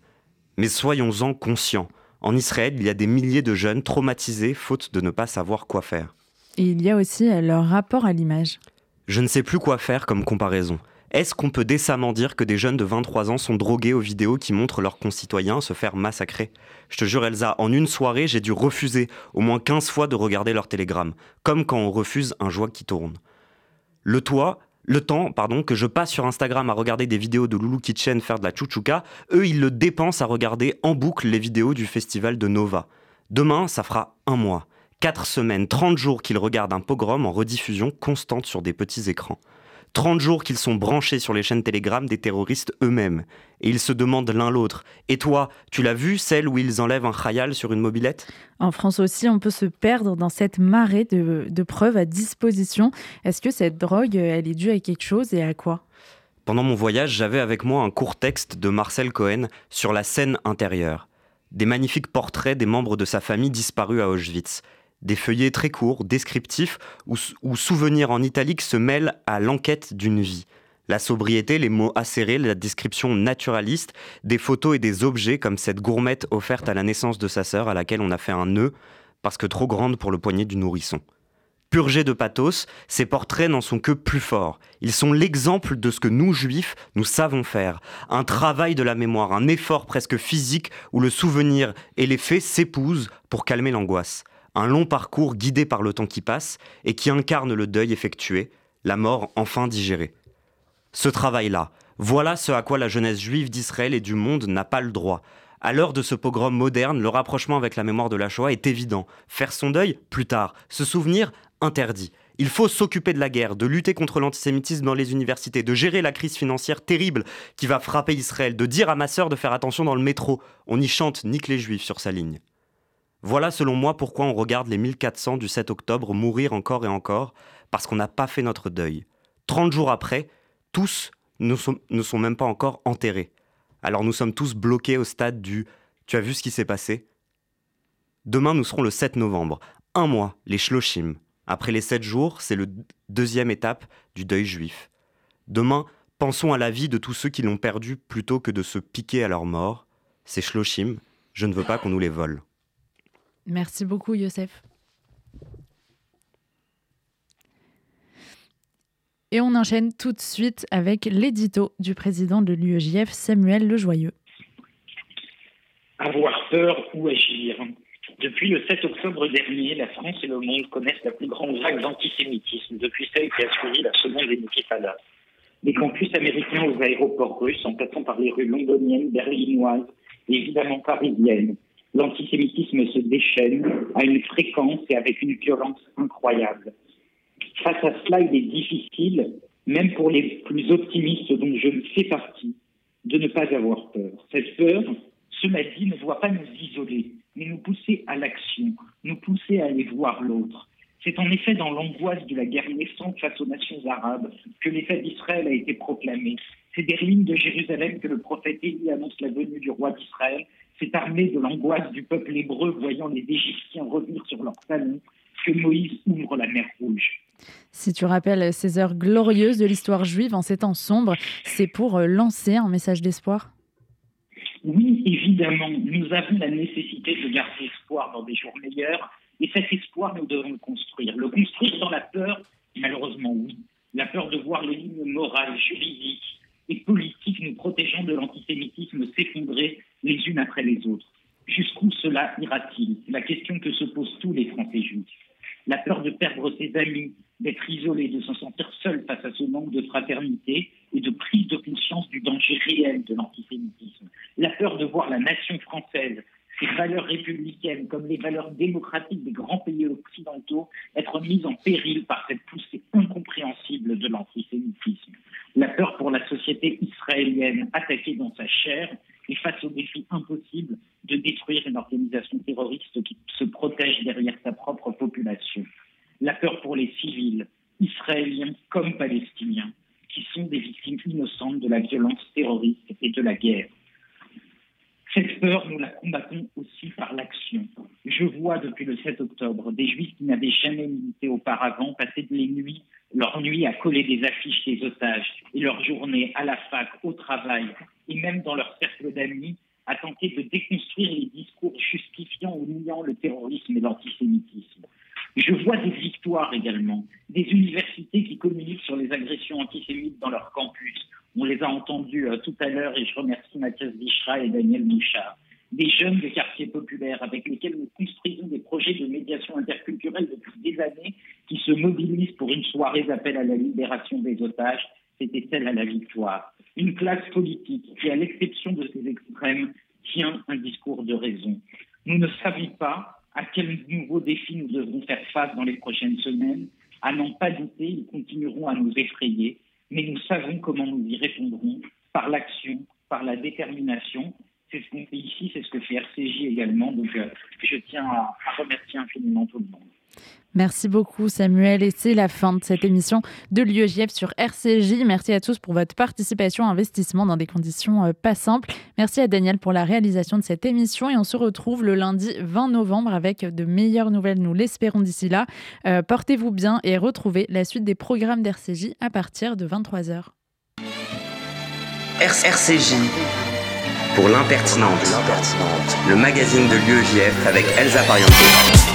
Mais soyons-en conscients, en Israël, il y a des milliers de jeunes traumatisés faute de ne pas savoir quoi faire. Et il y a aussi leur rapport à l'image. Je ne sais plus quoi faire comme comparaison. Est-ce qu'on peut décemment dire que des jeunes de 23 ans sont drogués aux vidéos qui montrent leurs concitoyens se faire massacrer? Je te jure, Elsa, en une soirée, j'ai dû refuser au moins 15 fois de regarder leur télégramme, comme quand on refuse un joie qui tourne. Le toit, le temps, pardon, que je passe sur Instagram à regarder des vidéos de Loulou Kitchen faire de la chouchouka, eux, ils le dépensent à regarder en boucle les vidéos du festival de Nova. Demain, ça fera un mois. 4 semaines, 30 jours qu'ils regardent un pogrom en rediffusion constante sur des petits écrans. 30 jours qu'ils sont branchés sur les chaînes Telegram des terroristes eux-mêmes. Et ils se demandent l'un l'autre. Et toi, tu l'as vu, celle où ils enlèvent un khayal sur une mobilette? En France aussi, on peut se perdre dans cette marée de, de preuves à disposition. Est-ce que cette drogue, elle est due à quelque chose et à quoi? Pendant mon voyage, j'avais avec moi un court texte de Marcel Cohen sur la scène intérieure. Des magnifiques portraits des membres de sa famille disparus à Auschwitz des feuillets très courts, descriptifs, où, souvenirs en italique se mêlent à l'enquête d'une vie. La sobriété, les mots acérés, la description naturaliste, des photos et des objets comme cette gourmette offerte à la naissance de sa sœur à laquelle on a fait un nœud parce que trop grande pour le poignet du nourrisson. Purgés de pathos, ces portraits n'en sont que plus forts. Ils sont l'exemple de ce que nous, juifs, nous savons faire. Un travail de la mémoire, un effort presque physique où le souvenir et les faits s'épousent pour calmer l'angoisse un long parcours guidé par le temps qui passe et qui incarne le deuil effectué, la mort enfin digérée. Ce travail-là, voilà ce à quoi la jeunesse juive d'Israël et du monde n'a pas le droit. À l'heure de ce pogrom moderne, le rapprochement avec la mémoire de la Shoah est évident. Faire son deuil, plus tard. Se souvenir, interdit. Il faut s'occuper de la guerre, de lutter contre l'antisémitisme dans les universités, de gérer la crise financière terrible qui va frapper Israël, de dire à ma sœur de faire attention dans le métro. On y chante Nique les Juifs sur sa ligne. Voilà selon moi pourquoi on regarde les 1400 du 7 octobre mourir encore et encore, parce qu'on n'a pas fait notre deuil. 30 jours après, tous ne sont, ne sont même pas encore enterrés. Alors nous sommes tous bloqués au stade du Tu as vu ce qui s'est passé? Demain nous serons le 7 novembre, un mois, les Shloshim. Après les 7 jours, c'est le deuxième étape du deuil juif. Demain, pensons à la vie de tous ceux qui l'ont perdu plutôt que de se piquer à leur mort. Ces Shloshim, je ne veux pas qu'on nous les vole. Merci beaucoup, Youssef. Et on enchaîne tout de suite avec l'édito du président de l'UEJF, Samuel Lejoyeux. Avoir peur ou agir. Depuis le 7 octobre dernier, la France et le monde connaissent la plus grande vague d'antisémitisme depuis celle qui a suivi la seconde intifada. Les campus américains aux aéroports russes, en passant par les rues londoniennes, berlinoises et évidemment parisiennes, l'antisémitisme se déchaîne à une fréquence et avec une violence incroyable. Face à cela, il est difficile, même pour les plus optimistes dont je fais partie, de ne pas avoir peur. Cette peur, ce dit, ne doit pas nous isoler, mais nous pousser à l'action, nous pousser à aller voir l'autre. C'est en effet dans l'angoisse de la guerre naissante face aux nations arabes que l'État d'Israël a été proclamé. C'est des lignes de Jérusalem que le prophète Élie annonce la venue du roi d'Israël c'est armé de l'angoisse du peuple hébreu voyant les Égyptiens revenir sur leur salon que Moïse ouvre la mer Rouge. Si tu rappelles ces heures glorieuses de l'histoire juive en ces temps sombres, c'est pour euh, lancer un message d'espoir Oui, évidemment. Nous avons la nécessité de garder espoir dans des jours meilleurs, Et cet espoir, nous devons le construire. Le construire dans la peur, malheureusement oui. La peur de voir les lignes morales, juridiques et politiques nous protégeant de l'antisémitisme s'effondrer les unes après les autres. Jusqu'où cela ira-t-il? C'est la question que se posent tous les Français juifs. La peur de perdre ses amis, d'être isolé, de se sentir seul face à ce manque de fraternité et de prise de conscience du danger réel de l'antisémitisme. La peur de voir la nation française, ses valeurs républicaines comme les valeurs démocratiques des grands pays occidentaux être mises en péril par cette poussée incompréhensible de l'antisémitisme. La peur pour la société israélienne attaquée dans sa chair et face au défi impossible de détruire une organisation terroriste qui se protège derrière sa propre population. La peur pour les civils, israéliens comme palestiniens, qui sont des victimes innocentes de la violence terroriste et de la guerre. Cette peur, nous la combattons aussi par l'action. Je vois depuis le 7 octobre des juifs qui n'avaient jamais milité auparavant passer les nuits, leur nuit à coller des affiches des otages et leur journée à la fac, au travail et même dans leur cercle d'amis à tenter de déconstruire les discours justifiant ou niant le terrorisme et l'antisémitisme. Je vois des victoires également, des universités qui communiquent sur les agressions antisémites dans leur campus, entendus euh, tout à l'heure et je remercie Mathias Bichra et Daniel Mouchard. Des jeunes de quartiers populaires avec lesquels nous construisons des projets de médiation interculturelle depuis des années qui se mobilisent pour une soirée d'appel à la libération des otages. C'était celle à la victoire. Une classe politique qui, à l'exception de ces extrêmes, tient un discours de raison. Nous ne savons pas à quels nouveaux défis nous devrons faire face dans les prochaines semaines. À n'en pas douter, ils continueront à nous effrayer mais nous savons comment nous y répondrons par l'action, par la détermination. C'est ce qu'on fait ici, c'est ce que fait RCJ également. Donc, euh, je tiens à, remercier infiniment tout le monde. Merci beaucoup Samuel et c'est la fin de cette émission de l'UEJF sur RCJ. Merci à tous pour votre participation, investissement dans des conditions euh, pas simples. Merci à Daniel pour la réalisation de cette émission et on se retrouve le lundi 20 novembre avec de meilleures nouvelles, nous l'espérons d'ici là. Euh, portez-vous bien et retrouvez la suite des programmes d'RCJ à partir de 23h. RCJ pour l'impertinente, le magazine de l'UEJF avec Elsa Pariente.